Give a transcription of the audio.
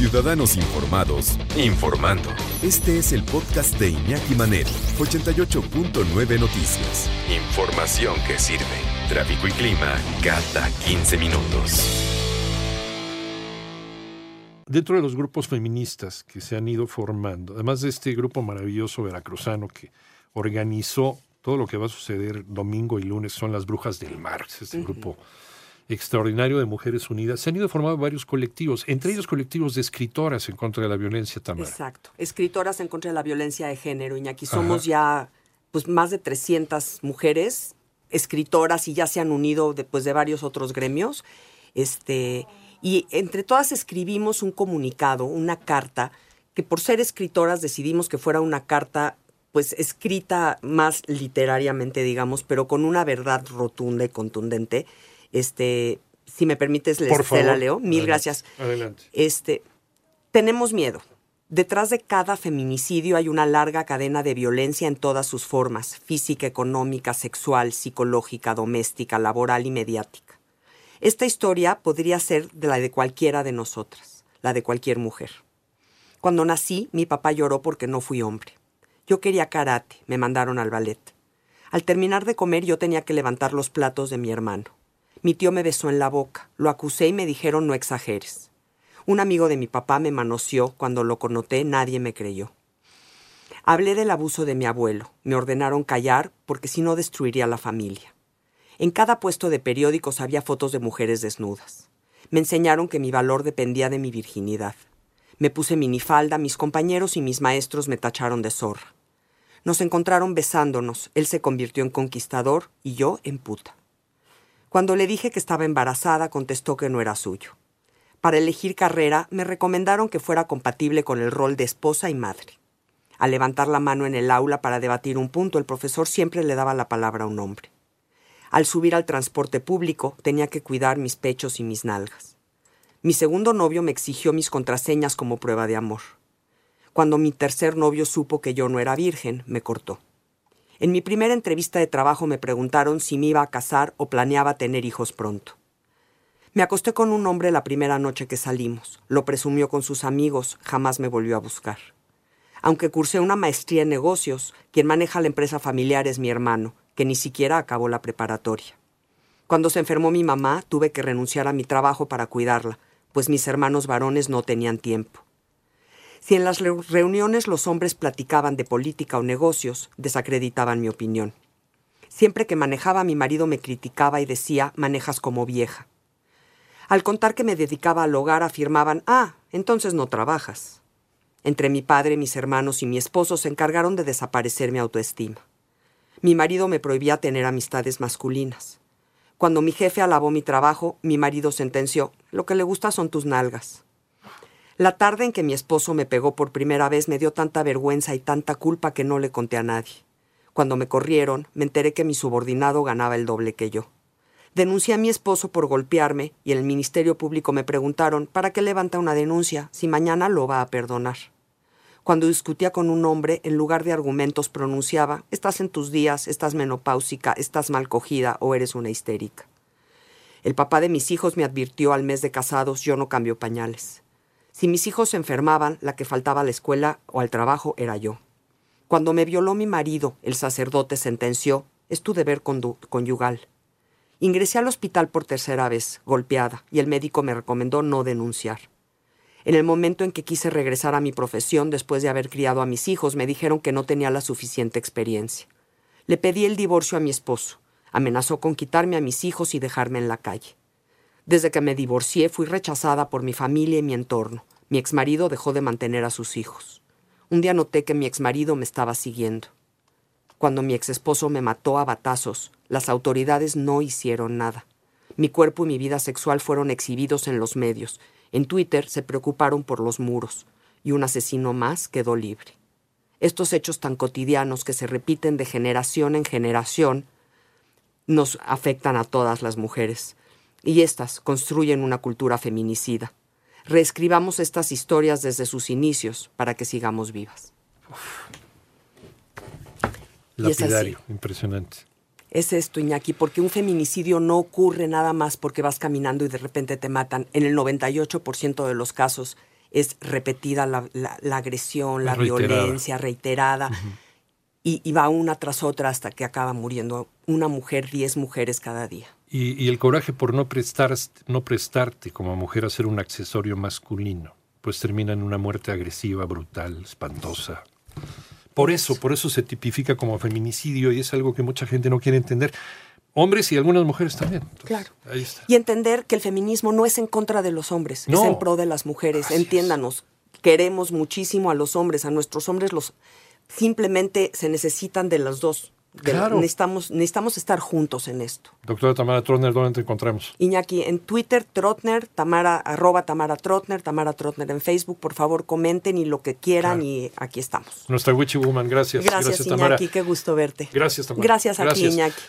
Ciudadanos informados, informando. Este es el podcast de Iñaki Manero, 88.9 Noticias. Información que sirve. Tráfico y clima cada 15 minutos. Dentro de los grupos feministas que se han ido formando, además de este grupo maravilloso veracruzano que organizó todo lo que va a suceder domingo y lunes, son las Brujas del Mar, este grupo extraordinario de Mujeres Unidas. Se han ido formando varios colectivos, entre ellos colectivos de escritoras en contra de la violencia también. Exacto, escritoras en contra de la violencia de género, Iñaki. Somos ya pues más de 300 mujeres escritoras y ya se han unido después de varios otros gremios. Este, y entre todas escribimos un comunicado, una carta, que por ser escritoras decidimos que fuera una carta pues escrita más literariamente, digamos, pero con una verdad rotunda y contundente. Este, si me permites, les te la leo. Mil Adelante. gracias. Adelante. Este, tenemos miedo. Detrás de cada feminicidio hay una larga cadena de violencia en todas sus formas, física, económica, sexual, psicológica, doméstica, laboral y mediática. Esta historia podría ser de la de cualquiera de nosotras, la de cualquier mujer. Cuando nací, mi papá lloró porque no fui hombre. Yo quería karate, me mandaron al ballet. Al terminar de comer yo tenía que levantar los platos de mi hermano. Mi tío me besó en la boca, lo acusé y me dijeron no exageres. Un amigo de mi papá me manoseó, cuando lo connoté nadie me creyó. Hablé del abuso de mi abuelo, me ordenaron callar porque si no destruiría la familia. En cada puesto de periódicos había fotos de mujeres desnudas. Me enseñaron que mi valor dependía de mi virginidad. Me puse minifalda, mis compañeros y mis maestros me tacharon de zorra. Nos encontraron besándonos, él se convirtió en conquistador y yo en puta. Cuando le dije que estaba embarazada, contestó que no era suyo. Para elegir carrera, me recomendaron que fuera compatible con el rol de esposa y madre. Al levantar la mano en el aula para debatir un punto, el profesor siempre le daba la palabra a un hombre. Al subir al transporte público, tenía que cuidar mis pechos y mis nalgas. Mi segundo novio me exigió mis contraseñas como prueba de amor. Cuando mi tercer novio supo que yo no era virgen, me cortó. En mi primera entrevista de trabajo me preguntaron si me iba a casar o planeaba tener hijos pronto. Me acosté con un hombre la primera noche que salimos. Lo presumió con sus amigos, jamás me volvió a buscar. Aunque cursé una maestría en negocios, quien maneja la empresa familiar es mi hermano, que ni siquiera acabó la preparatoria. Cuando se enfermó mi mamá, tuve que renunciar a mi trabajo para cuidarla, pues mis hermanos varones no tenían tiempo. Si en las reu- reuniones los hombres platicaban de política o negocios, desacreditaban mi opinión. Siempre que manejaba, mi marido me criticaba y decía, manejas como vieja. Al contar que me dedicaba al hogar, afirmaban, ah, entonces no trabajas. Entre mi padre, mis hermanos y mi esposo se encargaron de desaparecer mi autoestima. Mi marido me prohibía tener amistades masculinas. Cuando mi jefe alabó mi trabajo, mi marido sentenció, lo que le gusta son tus nalgas. La tarde en que mi esposo me pegó por primera vez me dio tanta vergüenza y tanta culpa que no le conté a nadie. Cuando me corrieron, me enteré que mi subordinado ganaba el doble que yo. Denuncié a mi esposo por golpearme y en el Ministerio Público me preguntaron ¿para qué levanta una denuncia si mañana lo va a perdonar? Cuando discutía con un hombre, en lugar de argumentos pronunciaba estás en tus días, estás menopáusica, estás mal cogida o eres una histérica. El papá de mis hijos me advirtió al mes de casados yo no cambio pañales. Si mis hijos se enfermaban, la que faltaba a la escuela o al trabajo era yo. Cuando me violó mi marido, el sacerdote sentenció es tu deber conyugal. Ingresé al hospital por tercera vez, golpeada, y el médico me recomendó no denunciar. En el momento en que quise regresar a mi profesión después de haber criado a mis hijos, me dijeron que no tenía la suficiente experiencia. Le pedí el divorcio a mi esposo. Amenazó con quitarme a mis hijos y dejarme en la calle. Desde que me divorcié fui rechazada por mi familia y mi entorno. Mi exmarido dejó de mantener a sus hijos. Un día noté que mi exmarido me estaba siguiendo. Cuando mi exesposo me mató a batazos, las autoridades no hicieron nada. Mi cuerpo y mi vida sexual fueron exhibidos en los medios. En Twitter se preocuparon por los muros y un asesino más quedó libre. Estos hechos tan cotidianos que se repiten de generación en generación nos afectan a todas las mujeres y éstas construyen una cultura feminicida. Reescribamos estas historias desde sus inicios para que sigamos vivas. Lapidario, impresionante. Es esto, Iñaki, porque un feminicidio no ocurre nada más porque vas caminando y de repente te matan. En el 98% de los casos es repetida la, agresión, la violencia reiterada. y, va una tras otra hasta que acaba muriendo una mujer, diez mujeres cada día. Y, el coraje por no, prestar, no prestarte como mujer a ser un accesorio masculino, pues termina en una muerte agresiva, brutal, espantosa. Por eso, por eso se tipifica como feminicidio y es algo que mucha gente no quiere entender. Hombres y algunas mujeres también. claro. Y entender que el feminismo no es en contra de los hombres, es en pro de las mujeres. Entiéndanos, queremos muchísimo a los hombres, a nuestros hombres los simplemente se necesitan de los dos. Claro. necesitamos, necesitamos estar juntos en esto. Doctora Tamara Trotner, ¿dónde te encontramos? Iñaki, en Twitter, Trotner, Tamara, arroba Tamara Trotner, Tamara Trotner en Facebook. Por favor, comenten y lo que quieran y aquí estamos. Nuestra Witchy Woman, gracias. Gracias, gracias Iñaki, qué gusto verte. Gracias, Tamara. Gracias a ti, Iñaki.